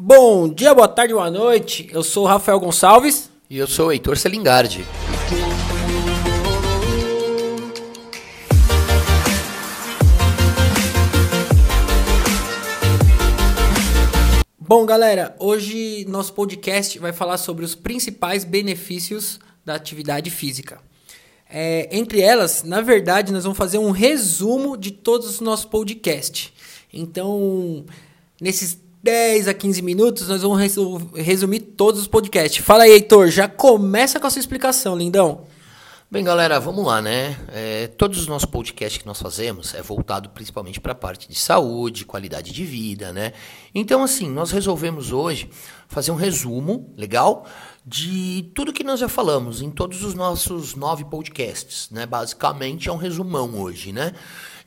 Bom dia, boa tarde, boa noite. Eu sou o Rafael Gonçalves. E eu sou o Heitor Selingardi. Bom, galera, hoje nosso podcast vai falar sobre os principais benefícios da atividade física. É, entre elas, na verdade, nós vamos fazer um resumo de todos os nossos podcasts. Então, nesses 10 a 15 minutos, nós vamos resumir todos os podcasts. Fala aí, Heitor, já começa com a sua explicação, lindão. Bem, galera, vamos lá, né? É, todos os nossos podcasts que nós fazemos é voltado principalmente para a parte de saúde, qualidade de vida, né? Então, assim, nós resolvemos hoje fazer um resumo, legal, de tudo que nós já falamos em todos os nossos nove podcasts, né? Basicamente é um resumão hoje, né?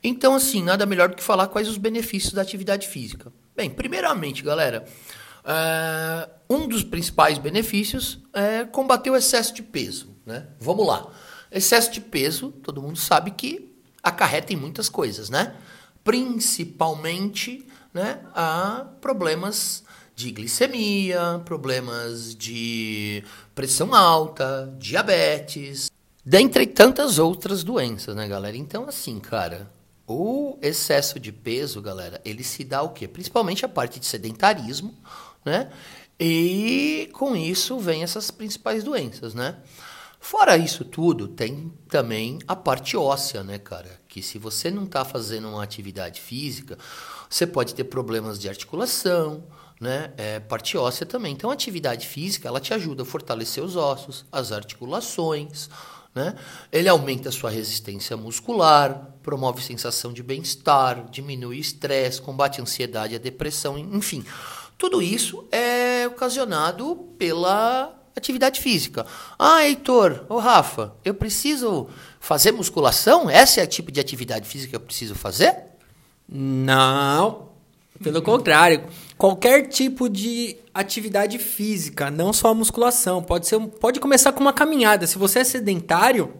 Então, assim, nada melhor do que falar quais os benefícios da atividade física. Bem, primeiramente, galera, uh, um dos principais benefícios é combater o excesso de peso, né? Vamos lá. Excesso de peso, todo mundo sabe que acarreta em muitas coisas, né? Principalmente né, a problemas de glicemia, problemas de pressão alta, diabetes, dentre tantas outras doenças, né, galera? Então, assim, cara, o excesso de peso, galera, ele se dá o quê? Principalmente a parte de sedentarismo, né? E com isso vem essas principais doenças, né? Fora isso tudo, tem também a parte óssea, né, cara? Que se você não está fazendo uma atividade física, você pode ter problemas de articulação, né? É, parte óssea também. Então, a atividade física, ela te ajuda a fortalecer os ossos, as articulações, né? Ele aumenta a sua resistência muscular, promove sensação de bem-estar, diminui estresse, combate a ansiedade, a depressão, enfim. Tudo isso é ocasionado pela atividade física. Ah, Heitor, ô Rafa, eu preciso fazer musculação? Essa é o tipo de atividade física que eu preciso fazer? Não. Pelo contrário, qualquer tipo de atividade física, não só a musculação, pode ser, pode começar com uma caminhada. Se você é sedentário,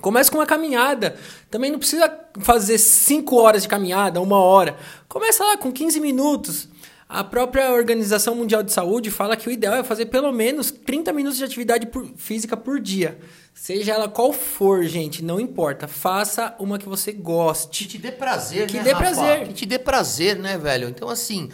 comece com uma caminhada. Também não precisa fazer 5 horas de caminhada, uma hora. Começa lá com 15 minutos. A própria Organização Mundial de Saúde fala que o ideal é fazer pelo menos 30 minutos de atividade por, física por dia. Seja ela qual for, gente, não importa. Faça uma que você goste. Que te dê prazer, que né? Que dê Rafa? prazer. Que te dê prazer, né, velho? Então, assim,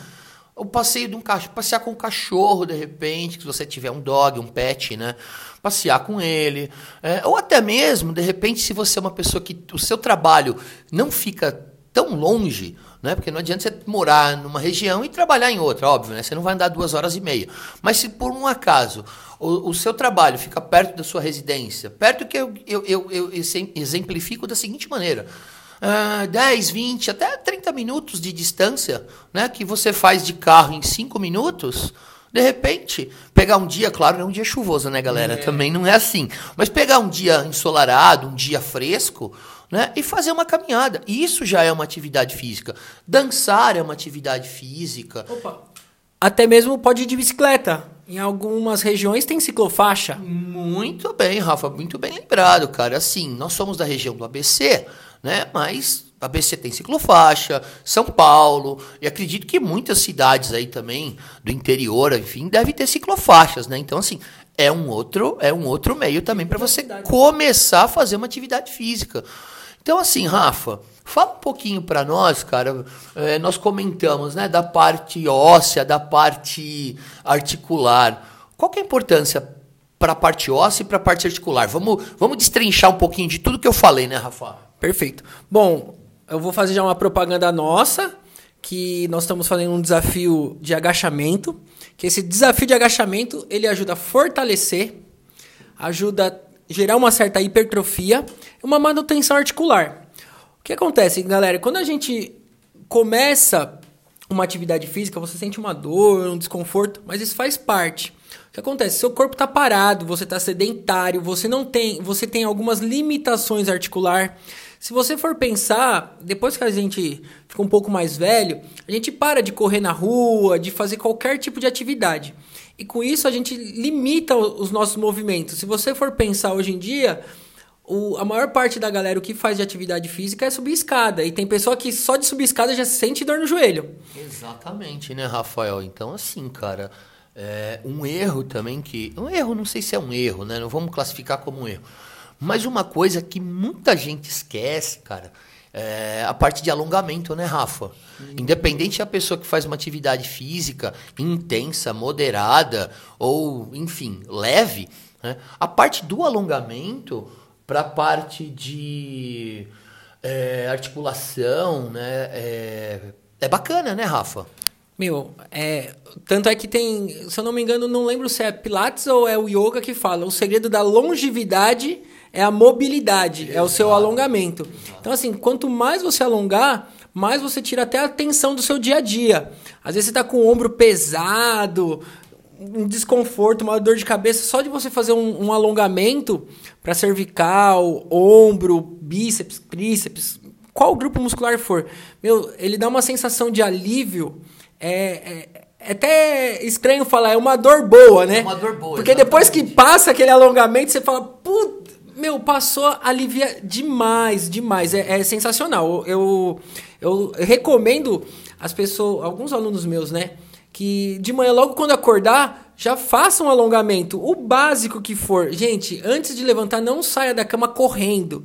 o passeio de um cachorro, passear com um cachorro, de repente, se você tiver um dog, um pet, né? Passear com ele. É, ou até mesmo, de repente, se você é uma pessoa que o seu trabalho não fica tão longe, né? Porque não adianta você morar numa região e trabalhar em outra, óbvio, né? Você não vai andar duas horas e meia. Mas se por um acaso o, o seu trabalho fica perto da sua residência, perto que eu, eu, eu, eu exemplifico da seguinte maneira. Uh, 10, 20, até 30 minutos de distância, né? Que você faz de carro em 5 minutos. De repente, pegar um dia, claro, não é um dia chuvoso, né, galera? É. Também não é assim. Mas pegar um dia ensolarado, um dia fresco, né? E fazer uma caminhada. Isso já é uma atividade física. Dançar é uma atividade física. Opa. Até mesmo pode ir de bicicleta. Em algumas regiões tem ciclofaixa. Muito bem, Rafa, muito bem lembrado, cara. Assim, nós somos da região do ABC, né? Mas a ABC tem ciclofaixa, São Paulo, e acredito que muitas cidades aí também do interior, enfim, devem ter ciclofaixas, né? Então, assim, é um outro, é um outro meio também para você começar a fazer uma atividade física. Então, assim, Rafa, fala um pouquinho para nós, cara. É, nós comentamos, né, da parte óssea, da parte articular. Qual que é a importância para a parte óssea e para a parte articular? Vamos, vamos destrinchar um pouquinho de tudo que eu falei, né, Rafa? Perfeito. Bom, eu vou fazer já uma propaganda nossa, que nós estamos fazendo um desafio de agachamento, que esse desafio de agachamento, ele ajuda a fortalecer, ajuda gerar uma certa hipertrofia uma manutenção articular. O que acontece, galera? Quando a gente começa uma atividade física, você sente uma dor, um desconforto, mas isso faz parte. O que acontece? Seu corpo está parado, você está sedentário, você não tem, você tem algumas limitações articular. Se você for pensar, depois que a gente fica um pouco mais velho, a gente para de correr na rua, de fazer qualquer tipo de atividade. E com isso a gente limita os nossos movimentos. Se você for pensar hoje em dia, o, a maior parte da galera o que faz de atividade física é subir escada. E tem pessoa que só de subir escada já sente dor no joelho. Exatamente, né, Rafael? Então, assim, cara, é um erro também que. Um erro, não sei se é um erro, né? Não vamos classificar como um erro. Mas uma coisa que muita gente esquece, cara, é a parte de alongamento, né, Rafa? Independente da pessoa que faz uma atividade física intensa, moderada ou, enfim, leve, né? a parte do alongamento para a parte de é, articulação, né, é, é bacana, né, Rafa? Meu, é, tanto é que tem, se eu não me engano, não lembro se é Pilates ou é o Yoga que fala, o segredo da longevidade é a mobilidade, Exato. é o seu alongamento. Exato. Então, assim, quanto mais você alongar, mais você tira até a tensão do seu dia a dia. Às vezes você está com o ombro pesado, um desconforto, uma dor de cabeça, só de você fazer um, um alongamento para cervical, ombro, bíceps, tríceps, qual grupo muscular for, meu, ele dá uma sensação de alívio é, é, é até estranho falar, é uma dor boa, né? É uma dor boa. Porque exatamente. depois que passa aquele alongamento, você fala, puta, meu, passou, alivia demais, demais. É, é sensacional. Eu, eu, eu recomendo as pessoas, alguns alunos meus, né? Que de manhã, logo quando acordar, já façam um alongamento. O básico que for. Gente, antes de levantar, não saia da cama correndo.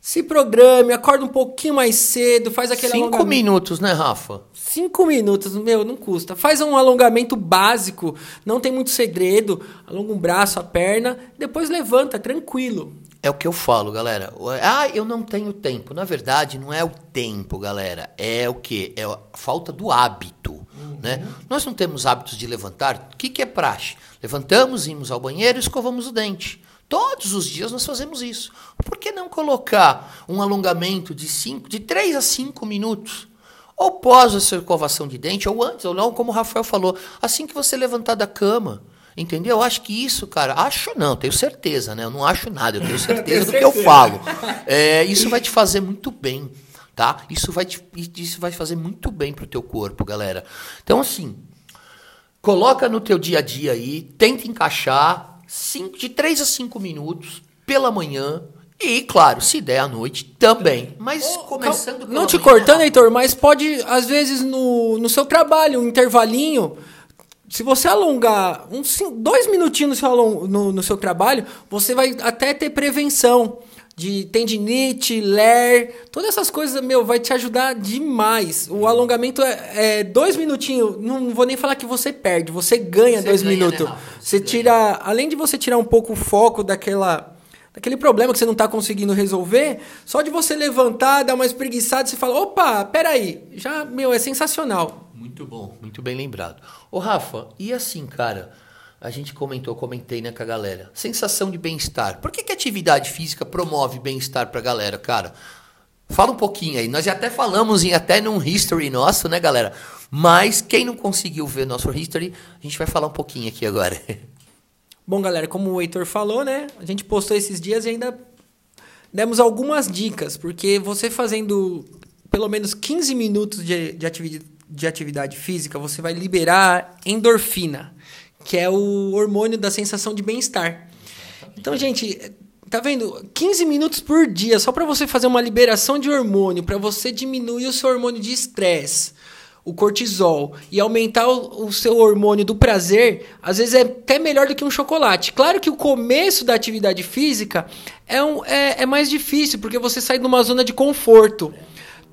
Se programe, acorda um pouquinho mais cedo, faz aquele Cinco alongamento. minutos, né, Rafa? Cinco minutos, meu, não custa. Faz um alongamento básico, não tem muito segredo. Alonga um braço, a perna, depois levanta, tranquilo. É o que eu falo, galera. Ah, eu não tenho tempo. Na verdade, não é o tempo, galera. É o que? É a falta do hábito. Uhum. Né? Nós não temos hábitos de levantar. O que, que é praxe? Levantamos, imos ao banheiro e escovamos o dente. Todos os dias nós fazemos isso. Por que não colocar um alongamento de, cinco, de 3 a 5 minutos? Ou pós a sua escovação de dente, ou antes, ou não, como o Rafael falou, assim que você levantar da cama. Entendeu? Eu acho que isso, cara, acho não, tenho certeza, né? Eu não acho nada, eu tenho certeza do que eu falo. É, isso vai te fazer muito bem, tá? Isso vai te, isso vai fazer muito bem pro teu corpo, galera. Então, assim, coloca no teu dia a dia aí, tenta encaixar, cinco, de 3 a 5 minutos pela manhã. E, claro, se der à noite também. Mas oh, começando Não te cortando, Heitor, mas pode, às vezes, no, no seu trabalho, um intervalinho. Se você alongar uns dois minutinhos no seu, no, no seu trabalho, você vai até ter prevenção de tendinite, ler, todas essas coisas, meu, vai te ajudar demais. O alongamento é, é dois minutinhos, não vou nem falar que você perde, você ganha você dois ganha, né, minutos. Né, você, você tira, além de você tirar um pouco o foco daquela daquele problema que você não está conseguindo resolver, só de você levantar, dar uma espreguiçada, você fala, opa, peraí, já, meu, é sensacional. Muito bom, muito bem lembrado. Ô Rafa, e assim, cara, a gente comentou, comentei né, com a galera. Sensação de bem-estar. Por que, que atividade física promove bem-estar pra galera, cara? Fala um pouquinho aí. Nós já até falamos em até num history nosso, né, galera? Mas quem não conseguiu ver nosso history, a gente vai falar um pouquinho aqui agora. Bom, galera, como o Heitor falou, né? A gente postou esses dias e ainda demos algumas dicas, porque você fazendo pelo menos 15 minutos de, de, atividade, de atividade física, você vai liberar endorfina que é o hormônio da sensação de bem-estar. Então, gente, tá vendo? 15 minutos por dia só para você fazer uma liberação de hormônio, para você diminuir o seu hormônio de estresse, o cortisol e aumentar o, o, seu hormônio do prazer, às vezes é até melhor do que um chocolate. Claro que o começo da atividade física é, um, é, é mais difícil, porque você sai de uma zona de conforto.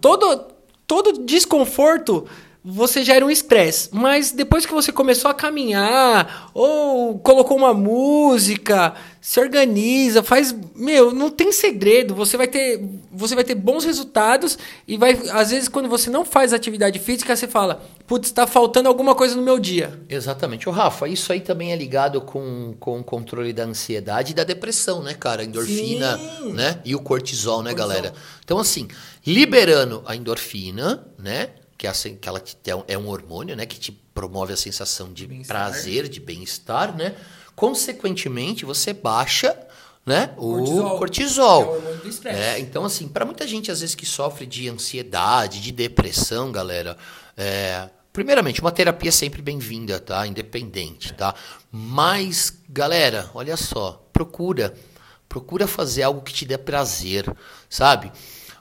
Todo, todo desconforto você gera um estresse. Mas depois que você começou a caminhar, ou colocou uma música, se organiza, faz. Meu, não tem segredo. Você vai ter, você vai ter bons resultados e vai. Às vezes, quando você não faz atividade física, você fala, putz, está faltando alguma coisa no meu dia. Exatamente. O Rafa, isso aí também é ligado com, com o controle da ansiedade e da depressão, né, cara? A endorfina, Sim. né? E o cortisol, né, cortisol. galera? Então, assim, liberando a endorfina, né? que, é assim, que ela é um hormônio, né, que te promove a sensação de prazer, de bem-estar, né? Consequentemente, você baixa, né, o cortisol. cortisol. É, o é, então assim, para muita gente às vezes que sofre de ansiedade, de depressão, galera, é, primeiramente, uma terapia é sempre bem-vinda, tá? Independente, tá? Mas, galera, olha só, procura Procura fazer algo que te dê prazer, sabe?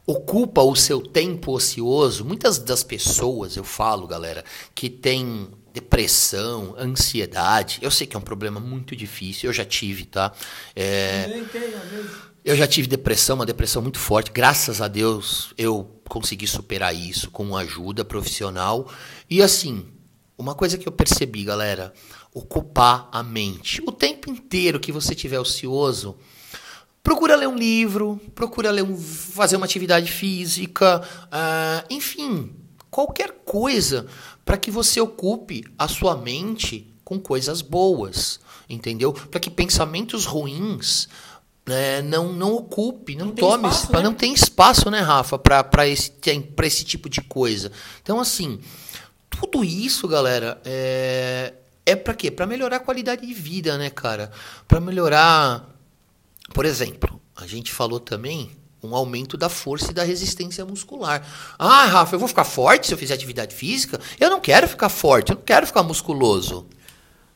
Ocupa o seu tempo ocioso. Muitas das pessoas, eu falo, galera, que tem depressão, ansiedade. Eu sei que é um problema muito difícil, eu já tive, tá? É, eu já tive depressão, uma depressão muito forte. Graças a Deus eu consegui superar isso com ajuda profissional. E assim, uma coisa que eu percebi, galera, ocupar a mente. O tempo inteiro que você tiver ocioso, procura ler um livro, procura ler um, fazer uma atividade física, uh, enfim, qualquer coisa para que você ocupe a sua mente com coisas boas, entendeu? Para que pensamentos ruins né, não, não ocupe, não, não tome, espaço, né? não tem espaço, né, Rafa, para esse, esse tipo de coisa. Então, assim, tudo isso, galera, é, é para quê? Para melhorar a qualidade de vida, né, cara? Para melhorar, por exemplo, a gente falou também um aumento da força e da resistência muscular. Ah, Rafa, eu vou ficar forte se eu fizer atividade física? Eu não quero ficar forte, eu não quero ficar musculoso.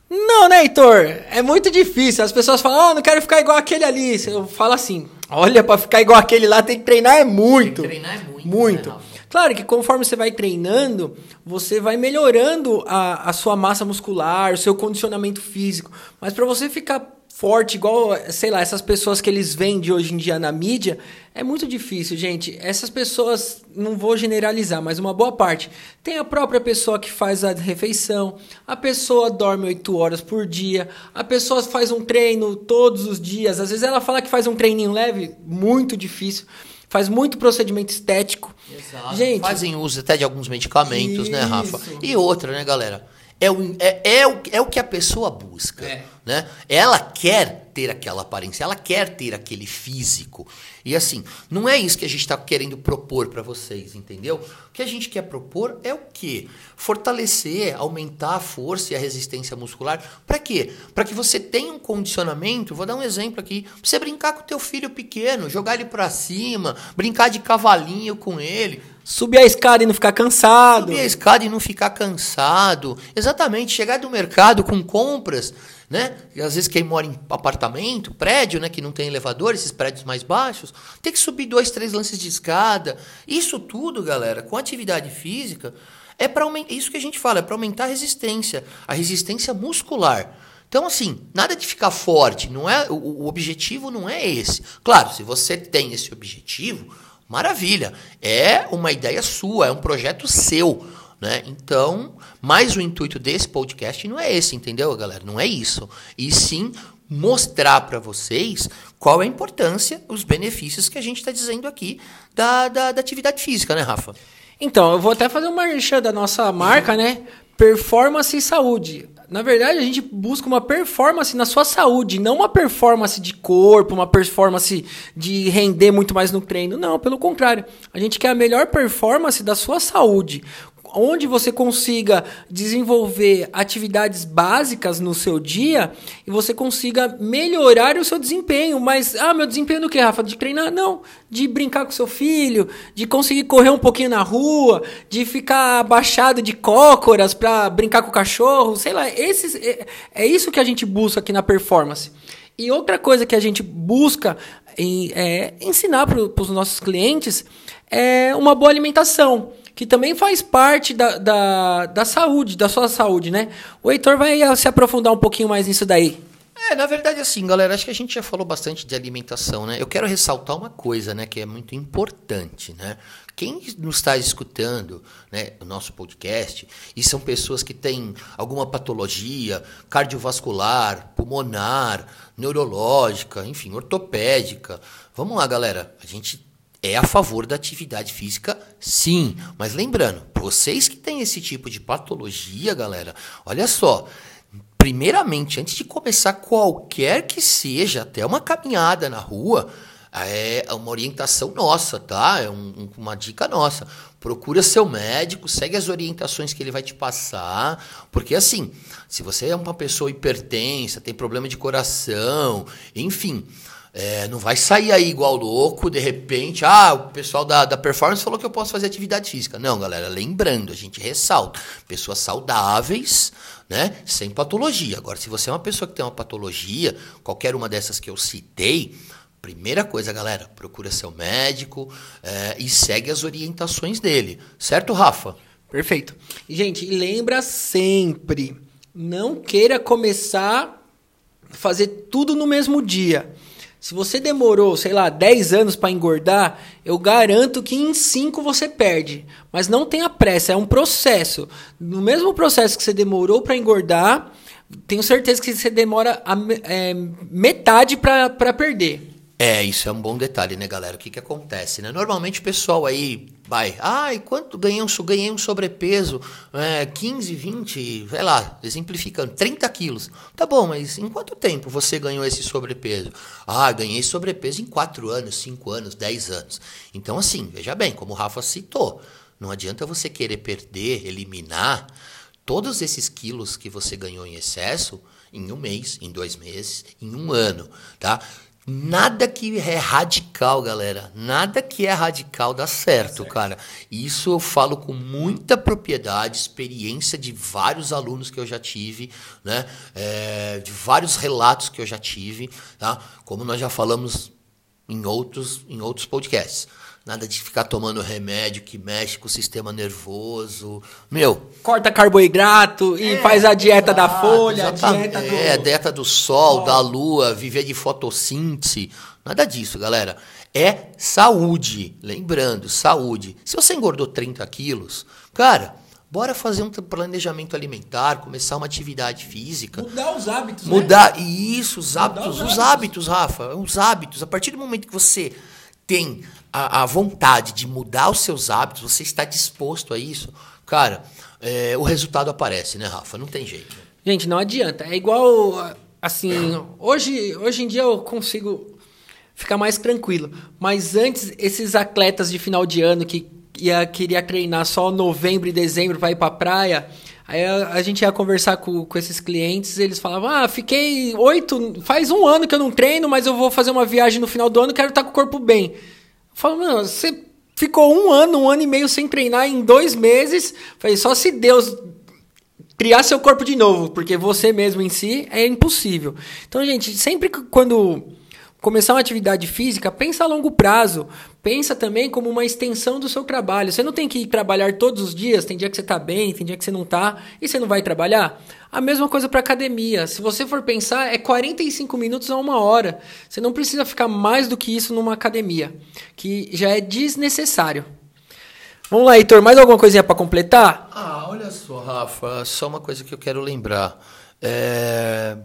Não, né, Heitor? É muito difícil. As pessoas falam, oh, não quero ficar igual aquele ali. Eu falo assim, olha, para ficar igual aquele lá tem que treinar é muito. Tem que treinar é muito. Muito. Né, claro que conforme você vai treinando, você vai melhorando a, a sua massa muscular, o seu condicionamento físico. Mas para você ficar forte, igual, sei lá, essas pessoas que eles vendem hoje em dia na mídia, é muito difícil, gente. Essas pessoas, não vou generalizar, mas uma boa parte. Tem a própria pessoa que faz a refeição, a pessoa dorme 8 horas por dia, a pessoa faz um treino todos os dias. Às vezes ela fala que faz um treininho leve, muito difícil. Faz muito procedimento estético. Exato. Gente, Fazem uso até de alguns medicamentos, isso. né, Rafa? E outra, né, galera? É o, é, é, o, é o que a pessoa busca. É. Né? Ela quer ter aquela aparência, ela quer ter aquele físico. E assim, não é isso que a gente está querendo propor para vocês, entendeu? O que a gente quer propor é o quê? Fortalecer, aumentar a força e a resistência muscular. Para quê? Para que você tenha um condicionamento. Vou dar um exemplo aqui. Pra você brincar com o teu filho pequeno, jogar ele para cima, brincar de cavalinho com ele. Subir a escada e não ficar cansado. Subir a escada e não ficar cansado. Exatamente. Chegar do mercado com compras, né? E às vezes quem mora em apartamento, prédio, né? Que não tem elevador, esses prédios mais baixos, tem que subir dois, três lances de escada. Isso tudo, galera, com atividade física, é para aumentar. Isso que a gente fala, é para aumentar a resistência, a resistência muscular. Então, assim, nada de ficar forte, não é o, o objetivo não é esse. Claro, se você tem esse objetivo, Maravilha. É uma ideia sua, é um projeto seu. Né? Então, mais o intuito desse podcast não é esse, entendeu, galera? Não é isso. E sim mostrar para vocês qual é a importância, os benefícios que a gente está dizendo aqui da, da, da, atividade física, né, Rafa? Então, eu vou até fazer uma merchan da nossa marca, né? Performance e saúde. Na verdade, a gente busca uma performance na sua saúde, não uma performance de corpo, uma performance de render muito mais no treino. Não, pelo contrário. A gente quer a melhor performance da sua saúde onde você consiga desenvolver atividades básicas no seu dia e você consiga melhorar o seu desempenho. Mas, ah, meu desempenho do que, Rafa? De treinar? Não. De brincar com seu filho, de conseguir correr um pouquinho na rua, de ficar abaixado de cócoras para brincar com o cachorro, sei lá. Esses, é, é isso que a gente busca aqui na performance. E outra coisa que a gente busca em, é, ensinar para os nossos clientes é uma boa alimentação que também faz parte da, da, da saúde, da sua saúde, né? O Heitor vai se aprofundar um pouquinho mais nisso daí. É, na verdade, assim, galera, acho que a gente já falou bastante de alimentação, né? Eu quero ressaltar uma coisa, né, que é muito importante, né? Quem nos está escutando, né, o nosso podcast, e são pessoas que têm alguma patologia cardiovascular, pulmonar, neurológica, enfim, ortopédica. Vamos lá, galera. A gente é a favor da atividade física, sim. Mas lembrando, vocês que têm esse tipo de patologia, galera, olha só. Primeiramente, antes de começar qualquer que seja, até uma caminhada na rua, é uma orientação nossa, tá? É um, uma dica nossa. Procura seu médico, segue as orientações que ele vai te passar, porque assim, se você é uma pessoa hipertensa, tem problema de coração, enfim, é, não vai sair aí igual louco, de repente, ah, o pessoal da, da performance falou que eu posso fazer atividade física. Não, galera, lembrando, a gente ressalta, pessoas saudáveis, né, sem patologia. Agora, se você é uma pessoa que tem uma patologia, qualquer uma dessas que eu citei, Primeira coisa, galera, procura seu médico é, e segue as orientações dele. Certo, Rafa? Perfeito. Gente, lembra sempre, não queira começar a fazer tudo no mesmo dia. Se você demorou, sei lá, 10 anos para engordar, eu garanto que em 5 você perde. Mas não tenha pressa, é um processo. No mesmo processo que você demorou para engordar, tenho certeza que você demora a, é, metade para perder. É, isso é um bom detalhe, né, galera? O que, que acontece, né? Normalmente o pessoal aí vai, ai, quanto ganhei um, ganhei um sobrepeso? É, 15, 20, sei lá, exemplificando, 30 quilos. Tá bom, mas em quanto tempo você ganhou esse sobrepeso? Ah, ganhei sobrepeso em 4 anos, 5 anos, 10 anos. Então, assim, veja bem, como o Rafa citou, não adianta você querer perder, eliminar todos esses quilos que você ganhou em excesso em um mês, em dois meses, em um ano, tá? Nada que é radical, galera. Nada que é radical dá certo, certo, cara. Isso eu falo com muita propriedade, experiência de vários alunos que eu já tive, né? É, de vários relatos que eu já tive, tá? Como nós já falamos em outros, em outros podcasts. Nada de ficar tomando remédio que mexe com o sistema nervoso. Meu. Corta carboidrato e é, faz a dieta exato, da folha, a dieta do. É, dieta do sol, da lua, viver de fotossíntese. Nada disso, galera. É saúde. Lembrando, saúde. Se você engordou 30 quilos, cara, Bora fazer um planejamento alimentar, começar uma atividade física. Mudar os hábitos, né? Mudar, né? isso, os hábitos, os hábitos. os hábitos, Rafa, os hábitos. A partir do momento que você tem a, a, vontade de mudar os seus hábitos, você está disposto a isso, cara, é, o resultado aparece, né, Rafa? Não tem jeito. Gente, não adianta. É igual, assim, hoje, hoje em dia eu consigo ficar mais tranquilo. Mas antes, esses atletas de final de ano que ia, queria treinar só novembro e dezembro para ir para praia, aí a, a, gente ia conversar com, com esses clientes, eles falavam: Ah, fiquei oito, faz um ano que eu não treino, mas eu vou fazer uma viagem no final do ano, quero estar com o corpo bem. Falo, mano, você ficou um ano, um ano e meio sem treinar em dois meses. Falei, só se Deus criar seu corpo de novo, porque você mesmo em si é impossível. Então, gente, sempre quando começar uma atividade física, pensa a longo prazo. Pensa também como uma extensão do seu trabalho. Você não tem que ir trabalhar todos os dias, tem dia que você está bem, tem dia que você não está, e você não vai trabalhar. A mesma coisa para academia. Se você for pensar, é 45 minutos a uma hora. Você não precisa ficar mais do que isso numa academia, que já é desnecessário. Vamos lá, Heitor, mais alguma coisinha para completar? Ah, olha só, Rafa, só uma coisa que eu quero lembrar. É...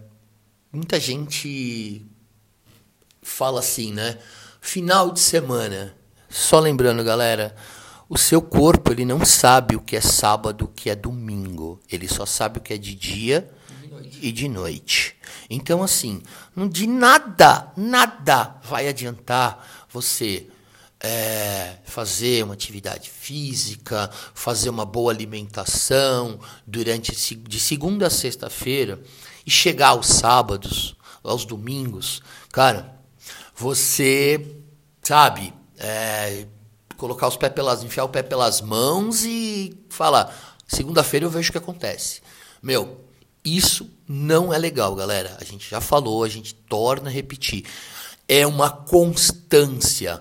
Muita gente fala assim, né? Final de semana. Só lembrando, galera, o seu corpo ele não sabe o que é sábado, o que é domingo. Ele só sabe o que é de dia de e de noite. Então, assim, de nada, nada vai adiantar você é, fazer uma atividade física, fazer uma boa alimentação durante de segunda a sexta-feira e chegar aos sábados, aos domingos, cara, você, sabe, é, colocar os pés pelas, enfiar o pé pelas mãos e falar, segunda-feira eu vejo o que acontece. Meu, isso não é legal, galera. A gente já falou, a gente torna a repetir. É uma constância.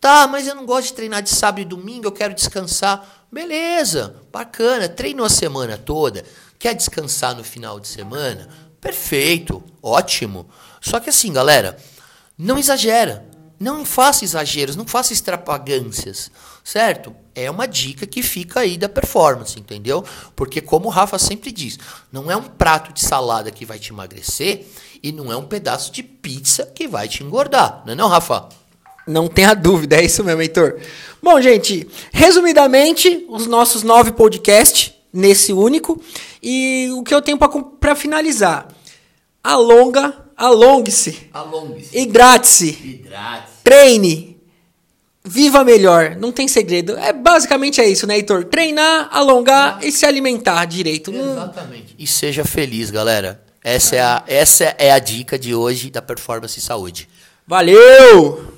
Tá, mas eu não gosto de treinar de sábado e domingo, eu quero descansar. Beleza, bacana. Treinou a semana toda, quer descansar no final de semana? Perfeito, ótimo. Só que assim, galera, não exagera. Não faça exageros, não faça extravagâncias, certo? É uma dica que fica aí da performance, entendeu? Porque como o Rafa sempre diz, não é um prato de salada que vai te emagrecer e não é um pedaço de pizza que vai te engordar, não é não, Rafa? Não tenha dúvida, é isso mesmo, Heitor. Bom, gente, resumidamente, os nossos nove podcasts nesse único. E o que eu tenho para finalizar? Alonga alongue-se. Alongue-se. Hidrate-se. Hidrate-se. Treine. Viva melhor. Não tem segredo. É basicamente é isso, né, Heitor? Treinar, alongar e se alimentar direito. Exatamente. E seja feliz, galera. Essa é, a, essa é a dica de hoje da Performance Saúde. Valeu!